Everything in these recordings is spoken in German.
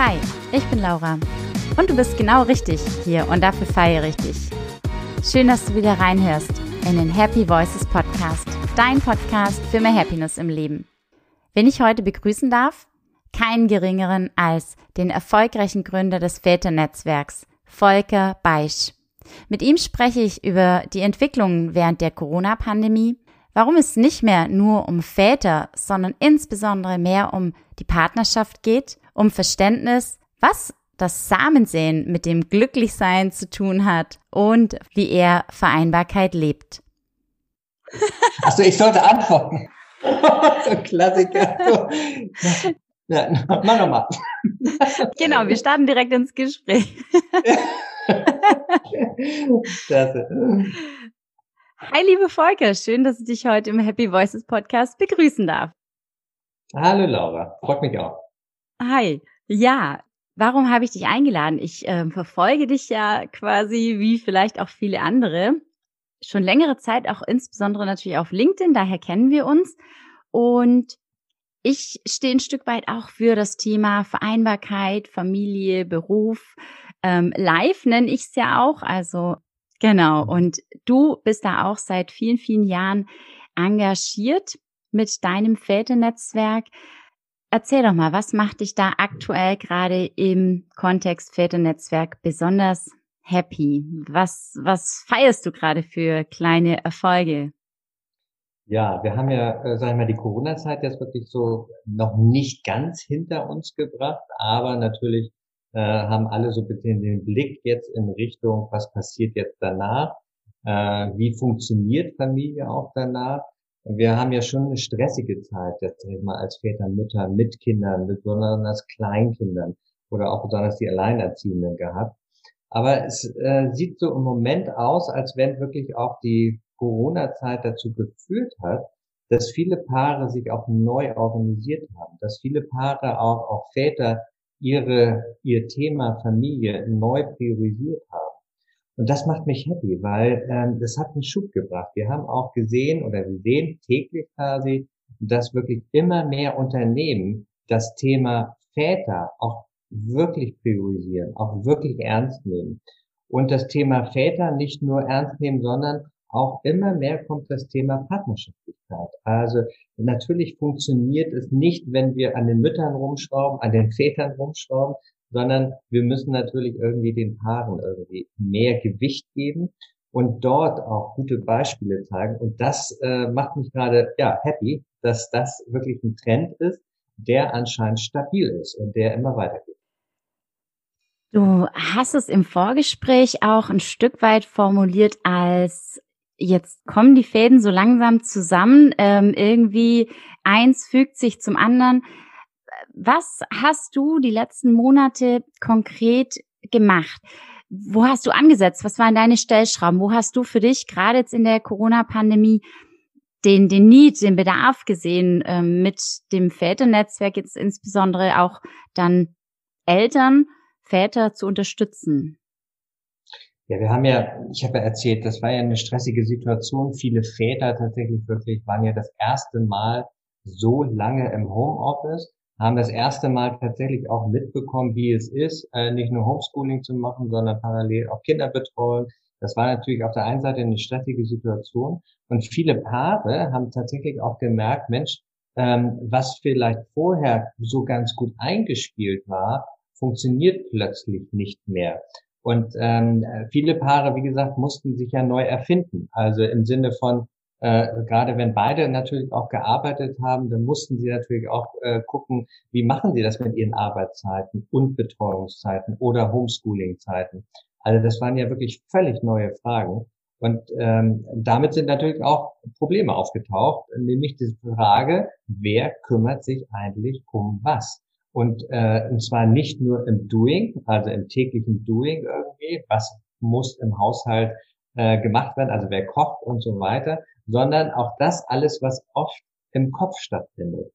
Hi, ich bin Laura und du bist genau richtig hier und dafür feiere ich dich. Schön, dass du wieder reinhörst in den Happy Voices Podcast, dein Podcast für mehr Happiness im Leben. Wen ich heute begrüßen darf? Keinen geringeren als den erfolgreichen Gründer des Väternetzwerks, Volker Beisch. Mit ihm spreche ich über die Entwicklungen während der Corona-Pandemie, warum es nicht mehr nur um Väter, sondern insbesondere mehr um die Partnerschaft geht, um Verständnis, was das Samensehen mit dem Glücklichsein zu tun hat und wie er Vereinbarkeit lebt. Achso, ich sollte antworten. so ein Klassiker. So. Ja, mach nochmal. Genau, wir starten direkt ins Gespräch. Klasse. Hi, liebe Volker, schön, dass ich dich heute im Happy Voices Podcast begrüßen darf. Hallo Laura, freut mich auch. Hi, ja, warum habe ich dich eingeladen? Ich äh, verfolge dich ja quasi wie vielleicht auch viele andere schon längere Zeit, auch insbesondere natürlich auf LinkedIn, daher kennen wir uns. Und ich stehe ein Stück weit auch für das Thema Vereinbarkeit, Familie, Beruf. Ähm, live nenne ich es ja auch, also Genau. Und du bist da auch seit vielen, vielen Jahren engagiert mit deinem Väternetzwerk. Erzähl doch mal, was macht dich da aktuell gerade im Kontext Väternetzwerk besonders happy? Was, was feierst du gerade für kleine Erfolge? Ja, wir haben ja, äh, sag ich mal, die Corona-Zeit jetzt wirklich so noch nicht ganz hinter uns gebracht, aber natürlich äh, haben alle so bitte den Blick jetzt in Richtung, was passiert jetzt danach, äh, wie funktioniert Familie auch danach. Wir haben ja schon eine stressige Zeit, jetzt sag ich mal, als Väter, Mütter mit Kindern, besonders Kleinkindern oder auch besonders die Alleinerziehenden gehabt. Aber es äh, sieht so im Moment aus, als wenn wirklich auch die Corona-Zeit dazu geführt hat, dass viele Paare sich auch neu organisiert haben, dass viele Paare auch, auch Väter ihre, ihr Thema Familie neu priorisiert haben. Und das macht mich happy, weil ähm, das hat einen Schub gebracht. Wir haben auch gesehen oder wir sehen täglich quasi, dass wirklich immer mehr Unternehmen das Thema Väter auch wirklich priorisieren, auch wirklich ernst nehmen. Und das Thema Väter nicht nur ernst nehmen, sondern auch immer mehr kommt das Thema Partnerschaftlichkeit. Also natürlich funktioniert es nicht, wenn wir an den Müttern rumschrauben, an den Vätern rumschrauben, sondern wir müssen natürlich irgendwie den Paaren irgendwie mehr Gewicht geben und dort auch gute Beispiele zeigen. Und das äh, macht mich gerade ja happy, dass das wirklich ein Trend ist, der anscheinend stabil ist und der immer weitergeht. Du hast es im Vorgespräch auch ein Stück weit formuliert als jetzt kommen die Fäden so langsam zusammen, ähm, irgendwie eins fügt sich zum anderen. Was hast du die letzten Monate konkret gemacht? Wo hast du angesetzt? Was waren deine Stellschrauben? Wo hast du für dich gerade jetzt in der Corona-Pandemie den, den Need, den Bedarf gesehen, ähm, mit dem Väternetzwerk jetzt insbesondere auch dann Eltern, Väter zu unterstützen? Ja, wir haben ja, ich habe ja erzählt, das war ja eine stressige Situation. Viele Väter tatsächlich wirklich waren ja das erste Mal so lange im Homeoffice, haben das erste Mal tatsächlich auch mitbekommen, wie es ist, äh, nicht nur Homeschooling zu machen, sondern parallel auch Kinderbetreuung. Das war natürlich auf der einen Seite eine stressige Situation. Und viele Paare haben tatsächlich auch gemerkt, Mensch, ähm, was vielleicht vorher so ganz gut eingespielt war, funktioniert plötzlich nicht mehr. Und ähm, viele Paare, wie gesagt, mussten sich ja neu erfinden. Also im Sinne von, äh, gerade wenn beide natürlich auch gearbeitet haben, dann mussten sie natürlich auch äh, gucken, wie machen sie das mit ihren Arbeitszeiten und Betreuungszeiten oder Homeschooling-Zeiten. Also das waren ja wirklich völlig neue Fragen. Und ähm, damit sind natürlich auch Probleme aufgetaucht, nämlich die Frage, wer kümmert sich eigentlich um was? Und, äh, und zwar nicht nur im Doing, also im täglichen Doing irgendwie, was muss im Haushalt äh, gemacht werden, also wer kocht und so weiter, sondern auch das alles, was oft im Kopf stattfindet.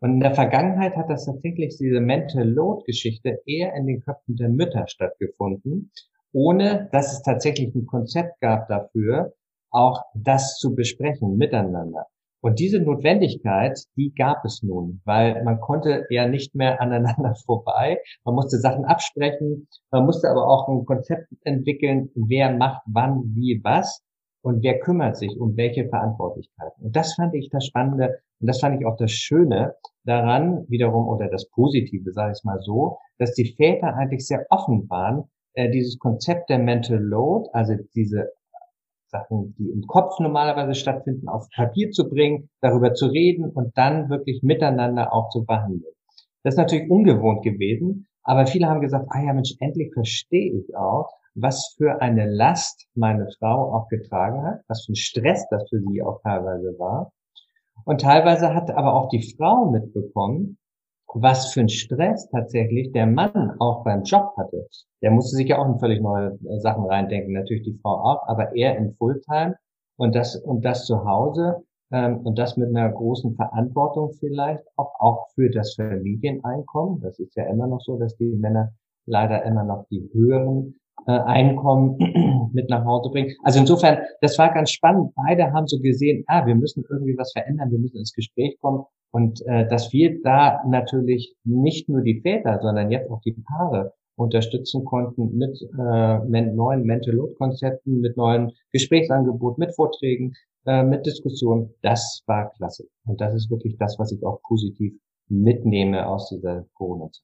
Und in der Vergangenheit hat das tatsächlich diese Mental Load Geschichte eher in den Köpfen der Mütter stattgefunden, ohne dass es tatsächlich ein Konzept gab dafür, auch das zu besprechen miteinander. Und diese Notwendigkeit, die gab es nun, weil man konnte ja nicht mehr aneinander vorbei. Man musste Sachen absprechen, man musste aber auch ein Konzept entwickeln, wer macht wann, wie, was und wer kümmert sich um welche Verantwortlichkeiten. Und das fand ich das Spannende und das fand ich auch das Schöne daran wiederum oder das Positive, sage ich mal so, dass die Väter eigentlich sehr offen waren, äh, dieses Konzept der Mental Load, also diese Sachen, die im Kopf normalerweise stattfinden, auf Papier zu bringen, darüber zu reden und dann wirklich miteinander auch zu behandeln. Das ist natürlich ungewohnt gewesen, aber viele haben gesagt, ah ja Mensch, endlich verstehe ich auch, was für eine Last meine Frau auch getragen hat, was für ein Stress das für sie auch teilweise war. Und teilweise hat aber auch die Frau mitbekommen, was für ein Stress tatsächlich der Mann auch beim Job hatte. Der musste sich ja auch in völlig neue äh, Sachen reindenken, natürlich die Frau auch, aber er in Fulltime und das und das zu Hause ähm, und das mit einer großen Verantwortung vielleicht auch auch für das Familieneinkommen. Das ist ja immer noch so, dass die Männer leider immer noch die höheren Einkommen mit nach Hause bringen. Also insofern, das war ganz spannend. Beide haben so gesehen, ah, wir müssen irgendwie was verändern, wir müssen ins Gespräch kommen. Und äh, dass wir da natürlich nicht nur die Väter, sondern jetzt auch die Paare unterstützen konnten mit äh, neuen Mental Load Konzepten, mit neuen Gesprächsangeboten, mit Vorträgen, äh, mit Diskussionen. Das war klasse. Und das ist wirklich das, was ich auch positiv mitnehme aus dieser Corona-Zeit.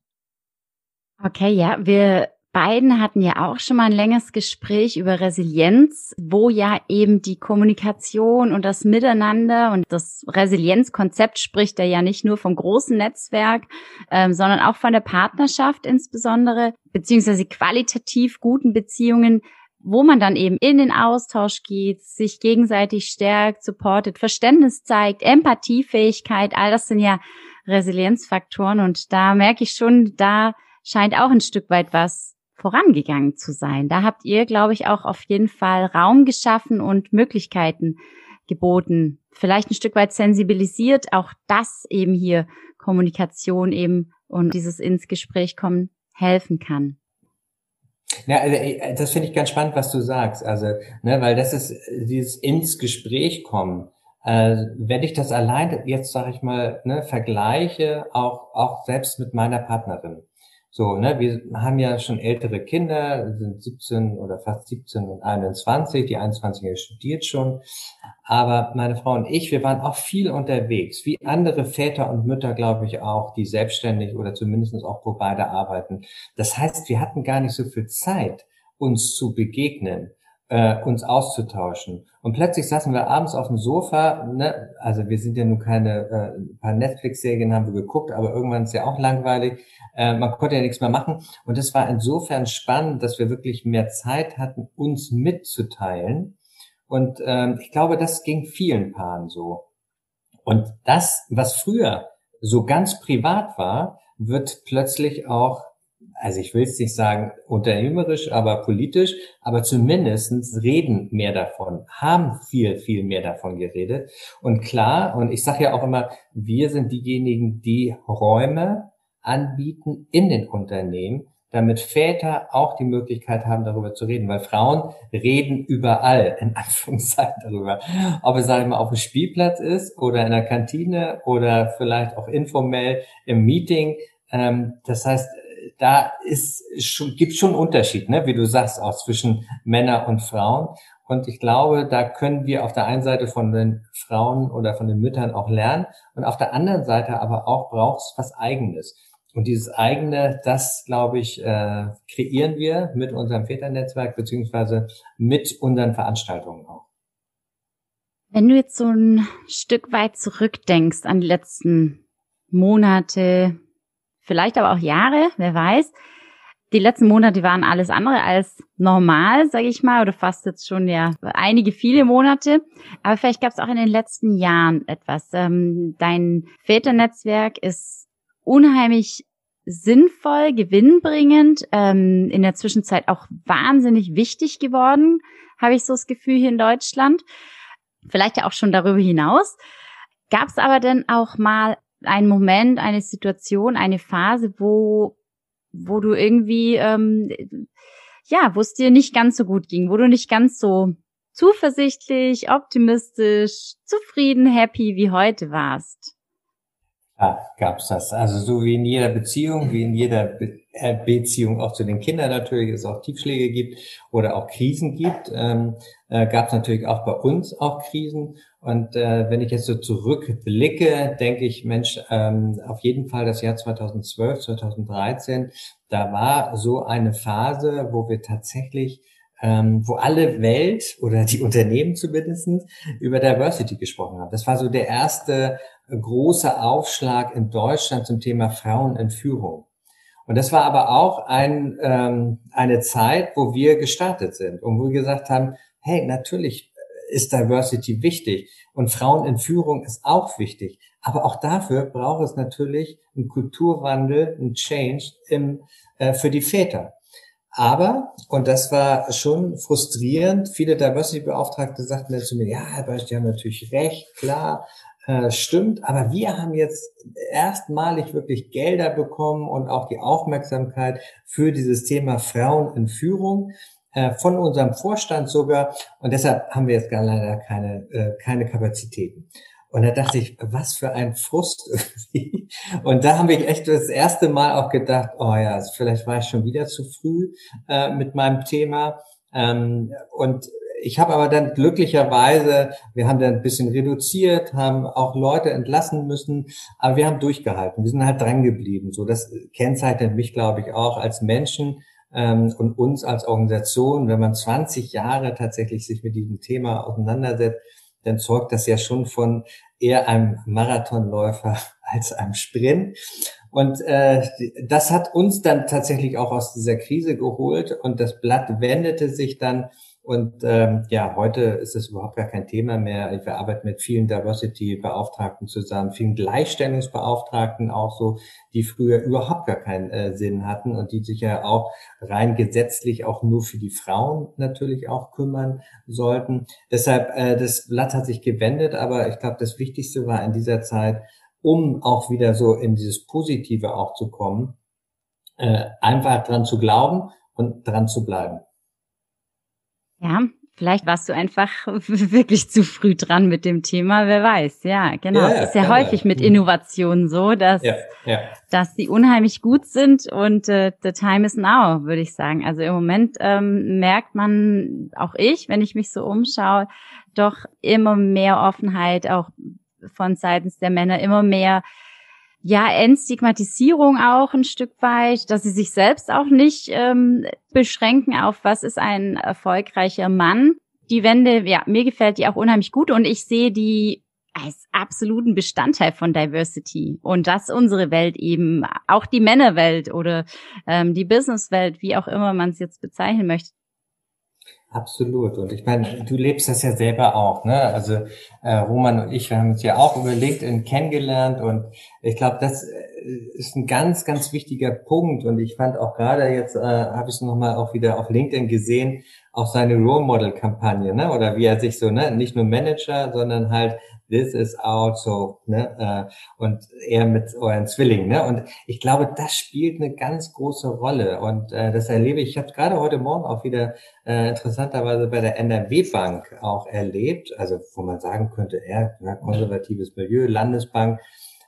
Okay, ja, wir beiden hatten ja auch schon mal ein längeres Gespräch über Resilienz, wo ja eben die Kommunikation und das Miteinander und das Resilienzkonzept spricht er ja nicht nur vom großen Netzwerk, ähm, sondern auch von der Partnerschaft insbesondere, beziehungsweise qualitativ guten Beziehungen, wo man dann eben in den Austausch geht, sich gegenseitig stärkt, supportet, Verständnis zeigt, Empathiefähigkeit, all das sind ja Resilienzfaktoren und da merke ich schon, da scheint auch ein Stück weit was vorangegangen zu sein. Da habt ihr, glaube ich, auch auf jeden Fall Raum geschaffen und Möglichkeiten geboten. Vielleicht ein Stück weit sensibilisiert, auch das eben hier Kommunikation eben und dieses ins Gespräch kommen helfen kann. Ja, also, das finde ich ganz spannend, was du sagst. Also, ne, weil das ist dieses ins Gespräch kommen. Äh, wenn ich das allein jetzt sage ich mal ne, vergleiche, auch auch selbst mit meiner Partnerin, so, ne, wir haben ja schon ältere Kinder, sind 17 oder fast 17 und 21, die 21 studiert schon. Aber meine Frau und ich, wir waren auch viel unterwegs, wie andere Väter und Mütter, glaube ich, auch, die selbstständig oder zumindest auch wo beide arbeiten. Das heißt, wir hatten gar nicht so viel Zeit, uns zu begegnen äh, uns auszutauschen. Und plötzlich saßen wir abends auf dem Sofa, ne? also wir sind ja nun keine, äh, paar Netflix-Serien haben wir geguckt, aber irgendwann ist ja auch langweilig. Äh, man konnte ja nichts mehr machen. Und es war insofern spannend, dass wir wirklich mehr Zeit hatten, uns mitzuteilen. Und ähm, ich glaube, das ging vielen Paaren so. Und das, was früher so ganz privat war, wird plötzlich auch also ich will es nicht sagen unternehmerisch, aber politisch, aber zumindestens reden mehr davon, haben viel, viel mehr davon geredet. Und klar, und ich sage ja auch immer, wir sind diejenigen, die Räume anbieten in den Unternehmen, damit Väter auch die Möglichkeit haben, darüber zu reden, weil Frauen reden überall, in Anführungszeichen darüber. Ob es, sag ich mal, auf dem Spielplatz ist oder in der Kantine oder vielleicht auch informell im Meeting. Ähm, das heißt, da ist schon, gibt schon Unterschied, ne? wie du sagst, auch zwischen Männer und Frauen. Und ich glaube, da können wir auf der einen Seite von den Frauen oder von den Müttern auch lernen und auf der anderen Seite aber auch braucht es was Eigenes. Und dieses eigene, das glaube ich, äh, kreieren wir mit unserem Väternetzwerk beziehungsweise mit unseren Veranstaltungen auch. Wenn du jetzt so ein Stück weit zurückdenkst an die letzten Monate, vielleicht aber auch Jahre, wer weiß. Die letzten Monate waren alles andere als normal, sage ich mal, oder fast jetzt schon ja einige viele Monate. Aber vielleicht gab es auch in den letzten Jahren etwas. Ähm, dein Väternetzwerk ist unheimlich sinnvoll, gewinnbringend, ähm, in der Zwischenzeit auch wahnsinnig wichtig geworden, habe ich so das Gefühl hier in Deutschland. Vielleicht ja auch schon darüber hinaus. Gab es aber denn auch mal ein Moment, eine Situation, eine Phase, wo, wo du irgendwie, ähm, ja, wo es dir nicht ganz so gut ging, wo du nicht ganz so zuversichtlich, optimistisch, zufrieden, happy wie heute warst? Ja, gab's das. Also so wie in jeder Beziehung, wie in jeder Be äh, Beziehung auch zu den Kindern natürlich es auch Tiefschläge gibt oder auch Krisen gibt, ähm, äh, gab es natürlich auch bei uns auch Krisen. Und äh, wenn ich jetzt so zurückblicke, denke ich, Mensch, ähm, auf jeden Fall das Jahr 2012, 2013, da war so eine Phase, wo wir tatsächlich ähm, wo alle Welt oder die Unternehmen zumindest über Diversity gesprochen haben. Das war so der erste große Aufschlag in Deutschland zum Thema Frauen in Führung. Und das war aber auch ein, ähm, eine Zeit, wo wir gestartet sind und wo wir gesagt haben, hey, natürlich ist Diversity wichtig und Frauen in Führung ist auch wichtig. Aber auch dafür braucht es natürlich einen Kulturwandel, einen Change im, äh, für die Väter. Aber, und das war schon frustrierend, viele Diversity-Beauftragte sagten dann zu mir, ja, Herr Beisch, die haben natürlich recht, klar, äh, stimmt, aber wir haben jetzt erstmalig wirklich Gelder bekommen und auch die Aufmerksamkeit für dieses Thema Frauen in Führung äh, von unserem Vorstand sogar. Und deshalb haben wir jetzt gar leider keine, äh, keine Kapazitäten. Und da dachte ich, was für ein Frust irgendwie. Und da haben wir echt das erste Mal auch gedacht, oh ja, vielleicht war ich schon wieder zu früh mit meinem Thema. Ähm, und ich habe aber dann glücklicherweise, wir haben dann ein bisschen reduziert, haben auch Leute entlassen müssen, aber wir haben durchgehalten. Wir sind halt dran geblieben. So, das kennzeichnet mich, glaube ich, auch als Menschen ähm, und uns als Organisation. Wenn man 20 Jahre tatsächlich sich mit diesem Thema auseinandersetzt, dann zeugt das ja schon von eher einem Marathonläufer als einem Sprint. Und äh, das hat uns dann tatsächlich auch aus dieser Krise geholt und das Blatt wendete sich dann und ähm, ja, heute ist es überhaupt gar kein Thema mehr. Wir arbeiten mit vielen Diversity-Beauftragten zusammen, vielen Gleichstellungsbeauftragten auch so, die früher überhaupt gar keinen äh, Sinn hatten und die sich ja auch rein gesetzlich auch nur für die Frauen natürlich auch kümmern sollten. Deshalb, äh, das Blatt hat sich gewendet, aber ich glaube, das Wichtigste war in dieser Zeit, um auch wieder so in dieses Positive auch zu kommen, äh, einfach dran zu glauben und dran zu bleiben. Ja, vielleicht warst du einfach wirklich zu früh dran mit dem Thema, wer weiß. Ja, genau. Ja, ja, ist ja häufig mit mhm. Innovationen so, dass, dass die unheimlich gut sind und äh, the time is now, würde ich sagen. Also im Moment ähm, merkt man, auch ich, wenn ich mich so umschaue, doch immer mehr Offenheit, auch von seitens der Männer, immer mehr ja, Entstigmatisierung auch ein Stück weit, dass sie sich selbst auch nicht ähm, beschränken auf, was ist ein erfolgreicher Mann. Die Wende, ja, mir gefällt die auch unheimlich gut und ich sehe die als absoluten Bestandteil von Diversity und dass unsere Welt eben, auch die Männerwelt oder ähm, die Businesswelt, wie auch immer man es jetzt bezeichnen möchte, Absolut. Und ich meine, du lebst das ja selber auch, ne? Also äh, Roman und ich, haben uns ja auch über LinkedIn kennengelernt und ich glaube, das äh, ist ein ganz, ganz wichtiger Punkt. Und ich fand auch gerade jetzt, äh, habe ich es nochmal auch wieder auf LinkedIn gesehen, auch seine Role Model Kampagne, ne? Oder wie er sich so, ne, nicht nur Manager, sondern halt this is out, so, ne, äh, und er mit euren Zwillingen, ne, und ich glaube, das spielt eine ganz große Rolle. Und äh, das erlebe ich, ich habe gerade heute Morgen auch wieder äh, interessanterweise bei der NRW Bank auch erlebt, also wo man sagen könnte, er, ja, konservatives Milieu, Landesbank,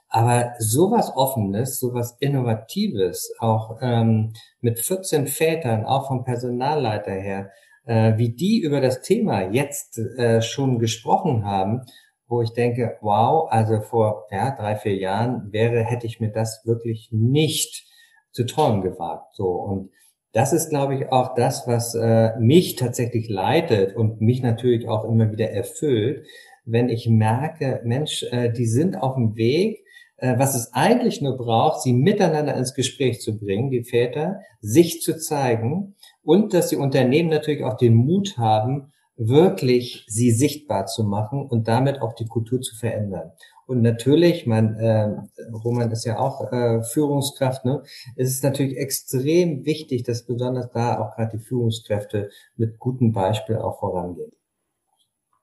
aber sowas Offenes, sowas Innovatives, auch ähm, mit 14 Vätern, auch vom Personalleiter her, äh, wie die über das Thema jetzt äh, schon gesprochen haben, wo ich denke, wow, also vor ja, drei, vier Jahren wäre, hätte ich mir das wirklich nicht zu träumen gewagt. So und das ist, glaube ich, auch das, was äh, mich tatsächlich leitet und mich natürlich auch immer wieder erfüllt, wenn ich merke, Mensch, äh, die sind auf dem Weg, äh, was es eigentlich nur braucht, sie miteinander ins Gespräch zu bringen, die Väter, sich zu zeigen und dass die Unternehmen natürlich auch den Mut haben, wirklich sie sichtbar zu machen und damit auch die Kultur zu verändern. Und natürlich, mein äh, Roman ist ja auch äh, Führungskraft, ne? Es ist natürlich extrem wichtig, dass besonders da auch gerade die Führungskräfte mit gutem Beispiel auch vorangehen.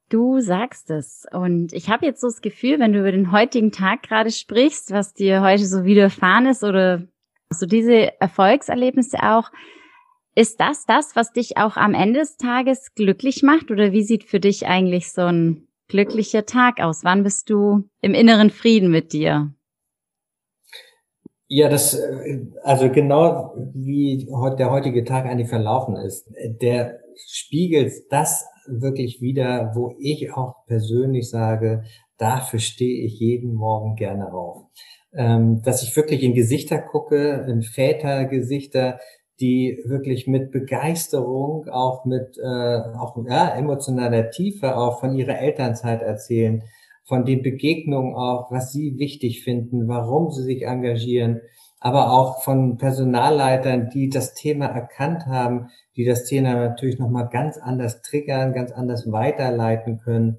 Du sagst es. Und ich habe jetzt so das Gefühl, wenn du über den heutigen Tag gerade sprichst, was dir heute so widerfahren ist oder so diese Erfolgserlebnisse auch, Ist das das, was dich auch am Ende des Tages glücklich macht? Oder wie sieht für dich eigentlich so ein glücklicher Tag aus? Wann bist du im inneren Frieden mit dir? Ja, das, äh, also genau wie der heutige Tag eigentlich verlaufen ist, der spiegelt das wirklich wieder, wo ich auch persönlich sage, dafür stehe ich jeden Morgen gerne auf. Ähm, dass ich wirklich in Gesichter gucke, in Vätergesichter, die wirklich mit Begeisterung, auch mit äh, auch ja, emotionaler Tiefe auch von ihrer Elternzeit erzählen, von den Begegnungen auch, was sie wichtig finden, warum sie sich engagieren, aber auch von Personalleitern, die das Thema erkannt haben, die das Thema natürlich nochmal ganz anders triggern, ganz anders weiterleiten können.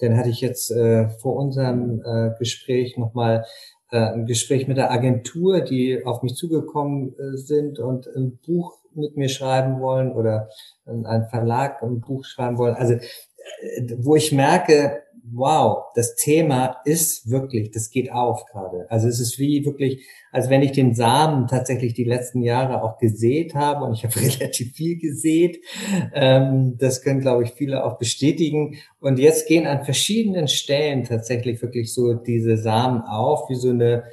Dann hatte ich jetzt äh, vor unserem äh, Gespräch nochmal ein Gespräch mit der Agentur, die auf mich zugekommen äh, sind und ein Buch mit mir schreiben wollen oder ein Verlag ein Buch schreiben wollen. Also äh, wo ich merke, wow, das Thema ist wirklich, das geht auf gerade. Also es ist wie wirklich, als wenn ich den Samen tatsächlich die letzten Jahre auch gesät habe und ich habe relativ viel gesät. Ähm, das können, glaube ich, viele auch bestätigen. Und jetzt gehen an verschiedenen Stellen tatsächlich wirklich so diese Samen auf, wie so eine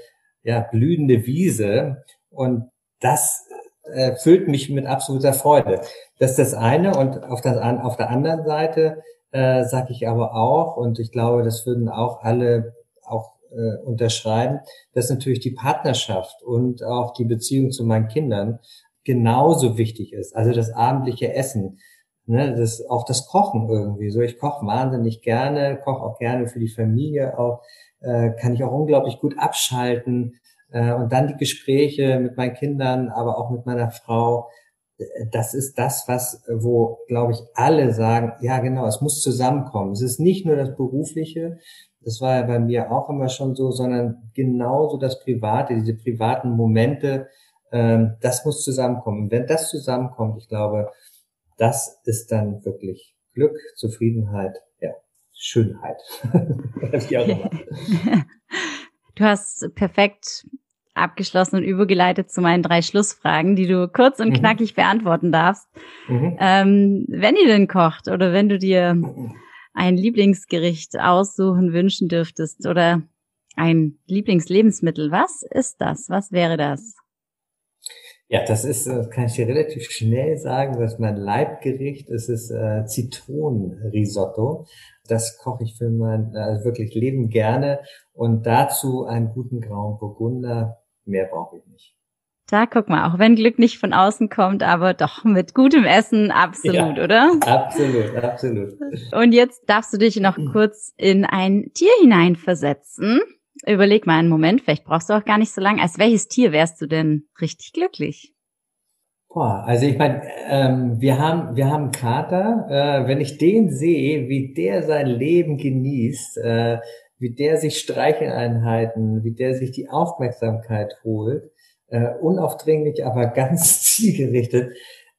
ja, blühende Wiese. Und das äh, füllt mich mit absoluter Freude. Das ist das eine. Und auf, das, auf der anderen Seite äh, sage ich aber auch, und ich glaube, das würden auch alle auch äh, unterschreiben, dass natürlich die Partnerschaft und auch die Beziehung zu meinen Kindern genauso wichtig ist. Also das abendliche Essen, ne, das, auch das Kochen irgendwie. So, ich koche wahnsinnig gerne, koche auch gerne für die Familie, auch äh, kann ich auch unglaublich gut abschalten. Äh, und dann die Gespräche mit meinen Kindern, aber auch mit meiner Frau das ist das, was, wo, glaube ich, alle sagen, ja genau, es muss zusammenkommen. Es ist nicht nur das Berufliche, das war ja bei mir auch immer schon so, sondern genauso das Private, diese privaten Momente, ähm, das muss zusammenkommen. Wenn das zusammenkommt, ich glaube, das ist dann wirklich Glück, Zufriedenheit, ja, Schönheit. du hast perfekt abgeschlossen und übergeleitet zu meinen drei Schlussfragen, die du kurz und mhm. knackig beantworten darfst. Mhm. Ähm, wenn ihr denn kocht oder wenn du dir ein Lieblingsgericht aussuchen wünschen dürftest oder ein Lieblingslebensmittel, was ist das? Was wäre das? Ja, das ist, das kann ich dir relativ schnell sagen, das ist mein Leibgericht. Es ist äh, Zitronenrisotto. Das koche ich für mein äh, wirklich Leben gerne. Und dazu einen guten grauen Burgunder Mehr brauche ich nicht. Da guck mal, auch wenn Glück nicht von außen kommt, aber doch mit gutem Essen absolut, ja, oder? Absolut, absolut. Und jetzt darfst du dich noch kurz in ein Tier hineinversetzen. Überleg mal einen Moment, vielleicht brauchst du auch gar nicht so lange. Als welches Tier wärst du denn richtig glücklich? Boah, also ich meine, ähm, wir haben wir haben Kater. Äh, wenn ich den sehe, wie der sein Leben genießt, äh, wie der sich Streicheleinheiten, wie der sich die Aufmerksamkeit holt, äh, unaufdringlich, aber ganz zielgerichtet,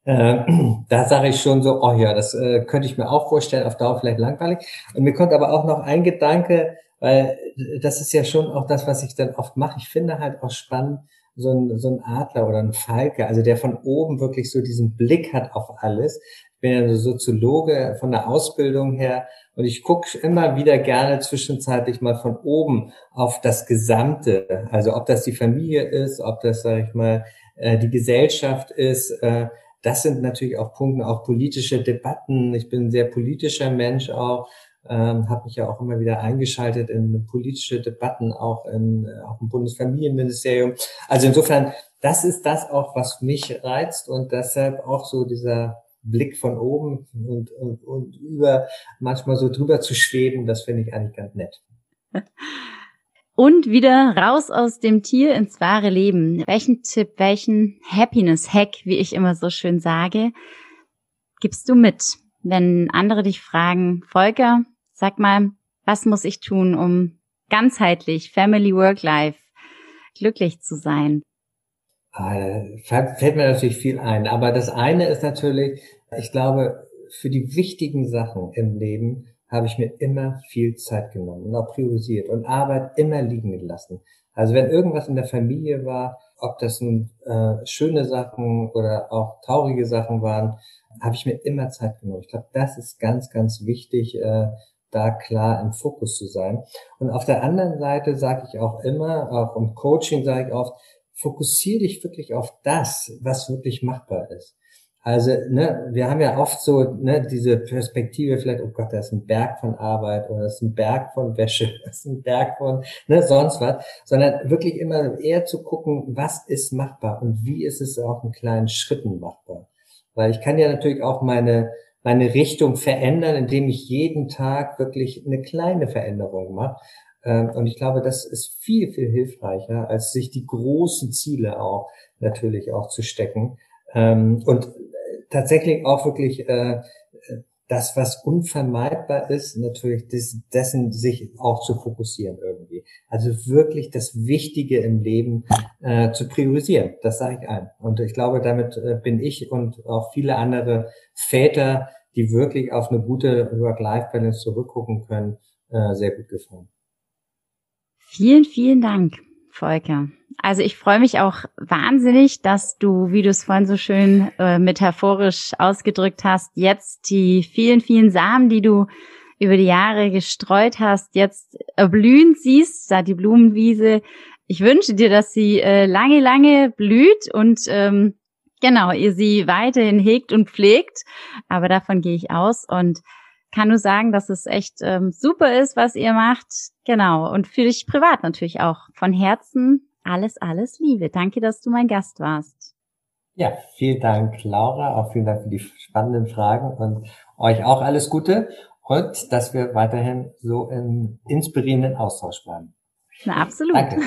äh, da sage ich schon so, oh ja, das äh, könnte ich mir auch vorstellen, auf Dauer vielleicht langweilig. Und mir kommt aber auch noch ein Gedanke, weil das ist ja schon auch das, was ich dann oft mache. Ich finde halt auch spannend, so ein, so ein Adler oder ein Falke, also der von oben wirklich so diesen Blick hat auf alles. Bin ja Soziologe von der Ausbildung her und ich gucke immer wieder gerne zwischenzeitlich mal von oben auf das Gesamte. Also ob das die Familie ist, ob das, sage ich mal, äh, die Gesellschaft ist. Äh, das sind natürlich auch Punkte, auch politische Debatten. Ich bin ein sehr politischer Mensch auch, ähm, habe mich ja auch immer wieder eingeschaltet in politische Debatten, auch, in, auch im Bundesfamilienministerium. Also insofern, das ist das auch, was mich reizt und deshalb auch so dieser Blick von oben und, und, und über manchmal so drüber zu schweben, das finde ich eigentlich ganz nett. Und wieder raus aus dem Tier ins wahre Leben. Welchen Tipp, welchen Happiness-Hack, wie ich immer so schön sage, gibst du mit, wenn andere dich fragen, Volker, sag mal, was muss ich tun, um ganzheitlich, Family, Work, Life, glücklich zu sein? Ah, fällt mir natürlich viel ein. Aber das eine ist natürlich, ich glaube, für die wichtigen Sachen im Leben habe ich mir immer viel Zeit genommen und auch priorisiert und Arbeit immer liegen gelassen. Also wenn irgendwas in der Familie war, ob das nun äh, schöne Sachen oder auch traurige Sachen waren, habe ich mir immer Zeit genommen. Ich glaube, das ist ganz, ganz wichtig, äh, da klar im Fokus zu sein. Und auf der anderen Seite sage ich auch immer, auch im Coaching sage ich oft, fokussiere dich wirklich auf das, was wirklich machbar ist. Also, ne, wir haben ja oft so ne, diese Perspektive, vielleicht, oh Gott, da ist ein Berg von Arbeit oder das ist ein Berg von Wäsche, das ist ein Berg von ne, sonst was, sondern wirklich immer eher zu gucken, was ist machbar und wie ist es auch in kleinen Schritten machbar. Weil ich kann ja natürlich auch meine, meine Richtung verändern, indem ich jeden Tag wirklich eine kleine Veränderung mache. Ähm, und ich glaube, das ist viel, viel hilfreicher, als sich die großen Ziele auch natürlich auch zu stecken. Ähm, und tatsächlich auch wirklich äh, das, was unvermeidbar ist, natürlich dessen sich auch zu fokussieren irgendwie. Also wirklich das Wichtige im Leben äh, zu priorisieren. Das sage ich ein. Und ich glaube, damit äh, bin ich und auch viele andere Väter, die wirklich auf eine gute Work-Life-Balance zurückgucken können, äh, sehr gut gefallen. Vielen, vielen Dank, Volker. Also ich freue mich auch wahnsinnig, dass du, wie du es vorhin so schön äh, metaphorisch ausgedrückt hast, jetzt die vielen, vielen Samen, die du über die Jahre gestreut hast, jetzt erblühen siehst, da die Blumenwiese. Ich wünsche dir, dass sie äh, lange, lange blüht und ähm, genau, ihr sie weiterhin hegt und pflegt. Aber davon gehe ich aus und kann nur sagen, dass es echt ähm, super ist, was ihr macht. Genau. Und für dich privat natürlich auch. Von Herzen alles, alles Liebe. Danke, dass du mein Gast warst. Ja, vielen Dank, Laura. Auch vielen Dank für die spannenden Fragen und euch auch alles Gute und dass wir weiterhin so in inspirierenden Austausch bleiben. Na, absolut. Danke.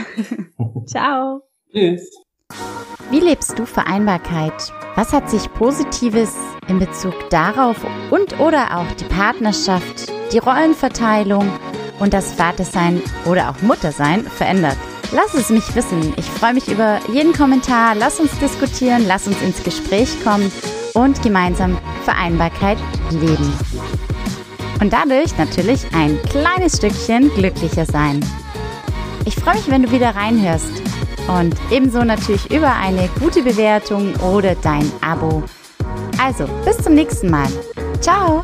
Ciao. Tschüss. Wie lebst du Vereinbarkeit? Was hat sich Positives in Bezug darauf und oder auch die Partnerschaft, die Rollenverteilung und das Vatersein oder auch Muttersein verändert? Lass es mich wissen. Ich freue mich über jeden Kommentar. Lass uns diskutieren, lass uns ins Gespräch kommen und gemeinsam Vereinbarkeit leben. Und dadurch natürlich ein kleines Stückchen glücklicher sein. Ich freue mich, wenn du wieder reinhörst und ebenso natürlich über eine gute Bewertung oder dein Abo. Also, bis zum nächsten Mal. Ciao!